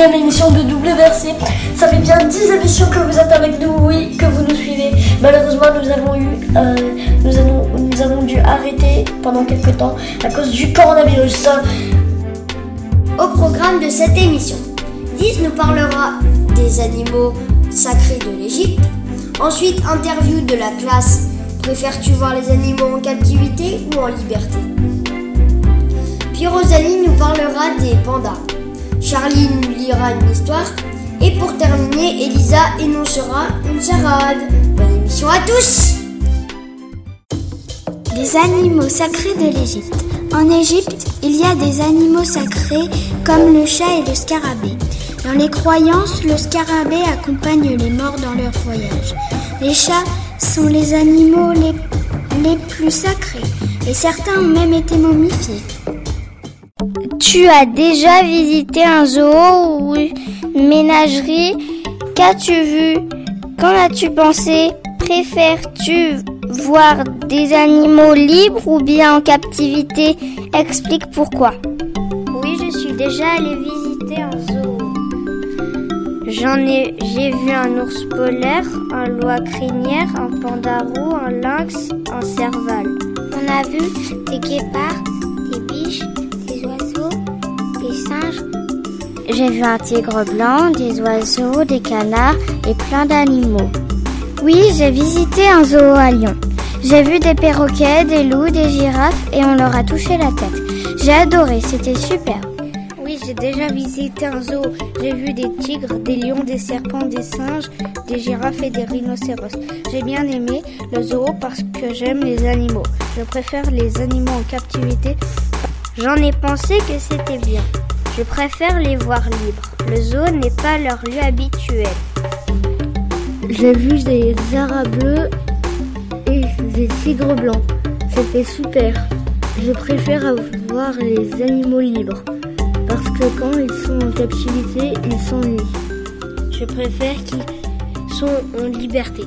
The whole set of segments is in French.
21e émission de Versé. Ça fait bien 10 émissions que vous êtes avec nous, oui, que vous nous suivez. Malheureusement, nous avons eu, euh, nous, avons, nous avons dû arrêter pendant quelques temps à cause du coronavirus. Au programme de cette émission, 10 nous parlera des animaux sacrés de l'Égypte. Ensuite, interview de la classe. Préfères-tu voir les animaux en captivité ou en liberté? Puis Rosalie nous parlera des pandas. Charlie nous lira une histoire. Et pour terminer, Elisa énoncera une charade. Bonne émission à tous Les animaux sacrés de l'Égypte. En Égypte, il y a des animaux sacrés comme le chat et le scarabée. Dans les croyances, le scarabée accompagne les morts dans leur voyage. Les chats sont les animaux les, les plus sacrés et certains ont même été momifiés. Tu as déjà visité un zoo ou une ménagerie? Qu'as-tu vu? Qu'en as-tu pensé? Préfères-tu voir des animaux libres ou bien en captivité? Explique pourquoi. Oui, je suis déjà allée visiter un zoo. J'en ai, j'ai vu un ours polaire, un loi crinière, un panda roux, un lynx, un serval. On a vu des guépards, J'ai vu un tigre blanc, des oiseaux, des canards et plein d'animaux. Oui, j'ai visité un zoo à Lyon. J'ai vu des perroquets, des loups, des girafes et on leur a touché la tête. J'ai adoré, c'était super. Oui, j'ai déjà visité un zoo. J'ai vu des tigres, des lions, des serpents, des singes, des girafes et des rhinocéros. J'ai bien aimé le zoo parce que j'aime les animaux. Je préfère les animaux en captivité. J'en ai pensé que c'était bien. Je préfère les voir libres. Le zoo n'est pas leur lieu habituel. J'ai vu des aras bleus et des tigres blancs. C'était super. Je préfère avoir les animaux libres parce que quand ils sont en captivité, ils s'ennuient. Je préfère qu'ils sont en liberté.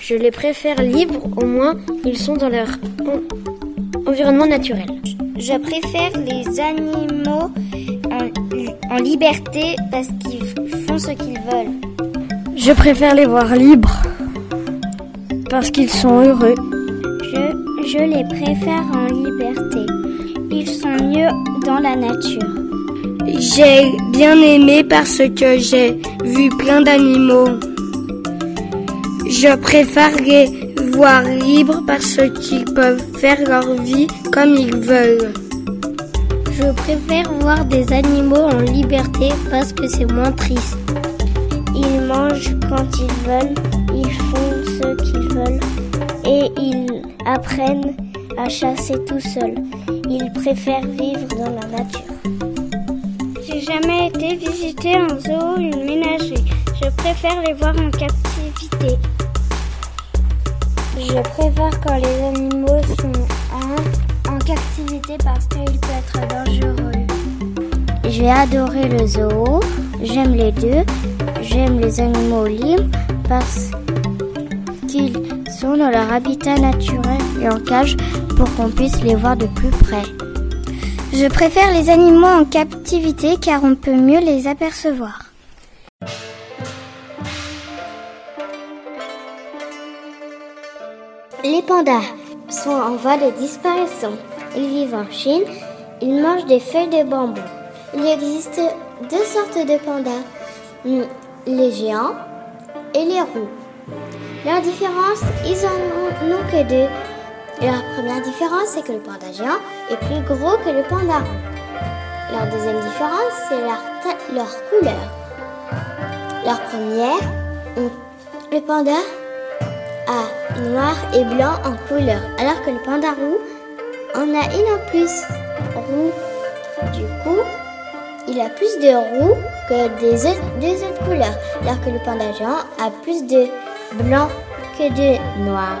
Je les préfère libres, au moins ils sont dans leur environnement naturel. Je préfère les animaux en, en liberté parce qu'ils font ce qu'ils veulent. Je préfère les voir libres parce qu'ils sont heureux. Je, je les préfère en liberté. Ils sont mieux dans la nature. J'ai bien aimé parce que j'ai vu plein d'animaux. Je préfère les voir libres parce qu'ils peuvent faire leur vie comme ils veulent. Je préfère voir des animaux en liberté parce que c'est moins triste. Ils mangent quand ils veulent, ils font ce qu'ils veulent et ils apprennent à chasser tout seuls. Ils préfèrent vivre dans la nature. J'ai jamais été visiter un zoo ou une ménagerie. Je préfère les voir en captivité. Je préfère quand les animaux sont en, captivité parce qu'ils peuvent être dangereux. J'ai adoré le zoo, j'aime les deux, j'aime les animaux libres parce qu'ils sont dans leur habitat naturel et en cage pour qu'on puisse les voir de plus près. Je préfère les animaux en captivité car on peut mieux les apercevoir. Les pandas sont en voie de disparition. Ils vivent en Chine. Ils mangent des feuilles de bambou. Il existe deux sortes de pandas, hmm, les géants et les roux. Leur différence, ils en ont que deux. Leur première différence, c'est que le panda géant est plus gros que le panda roux. Leur deuxième différence, c'est leur, couleur. Leur première, hmm, le panda noir et blanc en couleur, alors que le panda roux en a une en plus, roux. Du coup, il a plus de roux que des autres, deux autres couleurs, alors que le panda géant a plus de blanc que de noir.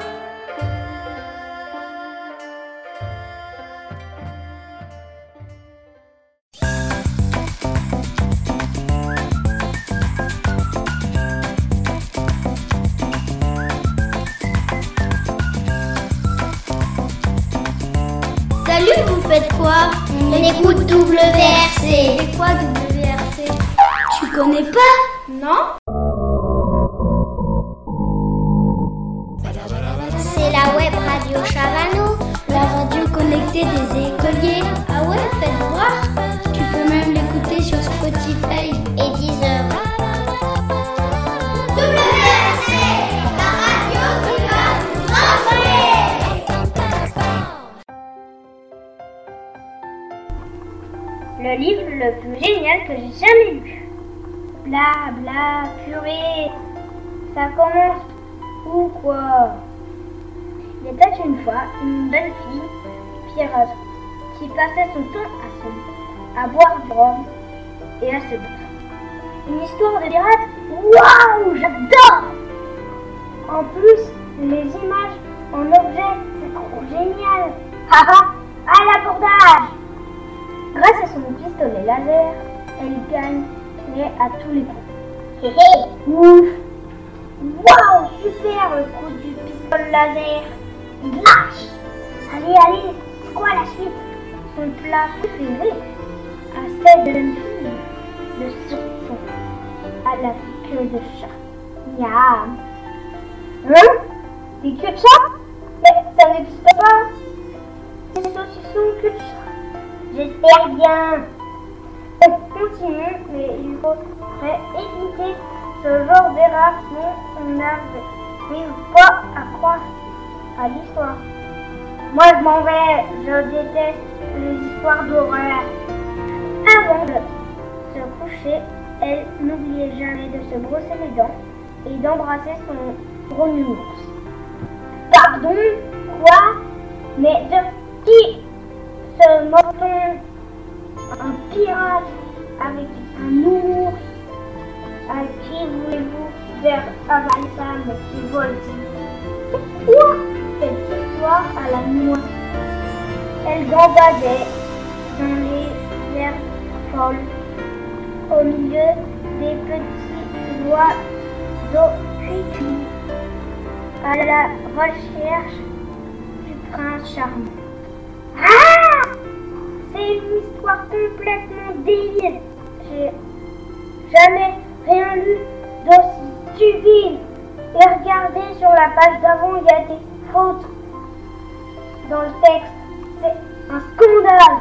Vous faites quoi On écoute VRC. C'est quoi WRC connais pas Non C'est la web radio Chavano, la radio connectée des écoliers. Que j'ai jamais lu. Bla bla purée. Ça commence ou quoi? Il était une fois une belle fille, Pierre, qui passait son temps à, se, à boire du rhum et à se battre. Une histoire de pirate? Waouh J'adore En plus, les images en objet, c'est trop génial Haha À l'abordage Grâce à son pistolet laser, elle gagne à tous les coups. Ouf. Waouh Super le coup du pistolet laser. Lâche. Allez, allez C'est quoi la suite? Son plat préféré à cette jeune fille le saucisson à la queue de chat. Miam. Hein? Des queues de chat? Mais ça n'existe pas. Des saucissons queue de chat. J'espère bien on continue, mais il faudrait éviter ce genre d'erreur, sinon on n'arrive pas à croire à l'histoire. Moi je m'en vais, je déteste les histoires d'horreur. Avant de se coucher, elle n'oubliait jamais de se brosser les dents et d'embrasser son gros nounours. Pardon Quoi? Mais de qui se moque un pirate avec un nounours À qui voulez-vous faire avaler ça, monsieur C'est quoi cette histoire à la noix? Elle gambadait dans les herbes folles, au milieu des petits oiseaux cuits à la recherche du prince charmant. Ah c'est une histoire complètement débile. J'ai jamais rien lu d'aussi stupide. Et regardez sur la page d'avant, il y a des fautes dans le texte. C'est un scandale.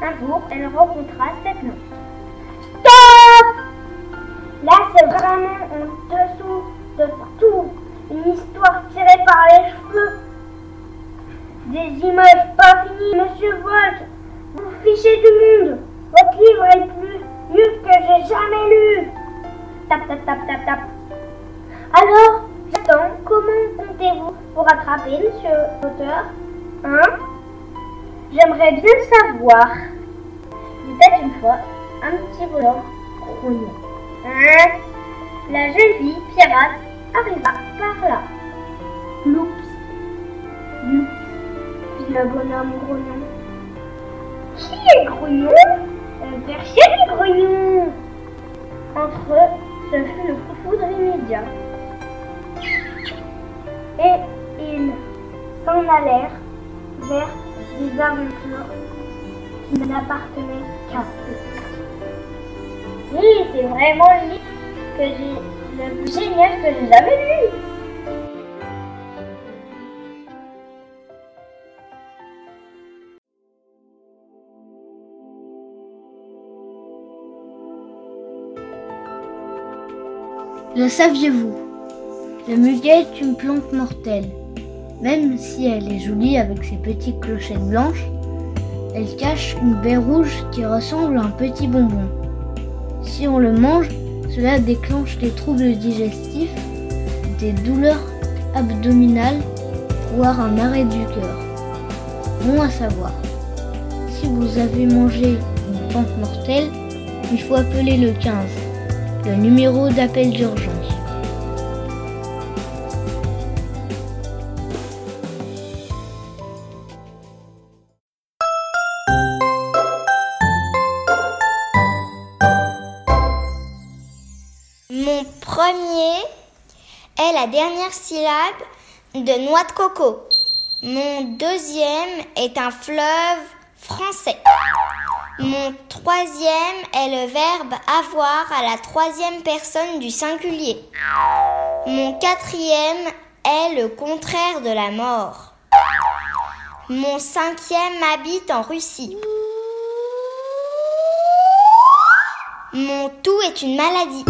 Un jour, elle rencontra cette note. Stop Là, c'est vraiment en dessous de tout. Une histoire tirée par les cheveux. Des images pas finies, monsieur Volt. Fichez du monde. Votre livre est plus mieux que j'ai jamais lu. Tap, tap, tap, tap, tap. Alors, j'attends. Comment comptez-vous vous rattraper, monsieur l'auteur? Hein? J'aimerais bien savoir. Il une fois un petit volant grognon. Hein? La jeune fille pirate arriva par là. Loups. Loups le bonhomme grognon. Qui est grognon Un persienne grognon Entre eux, ce fut le coup foudre immédiat. Et ils s'en allèrent vers des aventures qui n'appartenaient qu'à eux. Oui, c'est vraiment le livre que j'ai le plus génial que j'ai jamais lu. Le saviez-vous? Le muguet est une plante mortelle. Même si elle est jolie avec ses petites clochettes blanches, elle cache une baie rouge qui ressemble à un petit bonbon. Si on le mange, cela déclenche des troubles digestifs, des douleurs abdominales, voire un arrêt du cœur. Bon à savoir. Si vous avez mangé une plante mortelle, il faut appeler le 15 le numéro d'appel d'urgence. Mon premier est la dernière syllabe de noix de coco. Mon deuxième est un fleuve français. Mon troisième est le verbe avoir à la troisième personne du singulier. Mon quatrième est le contraire de la mort. Mon cinquième habite en Russie. Mon tout est une maladie.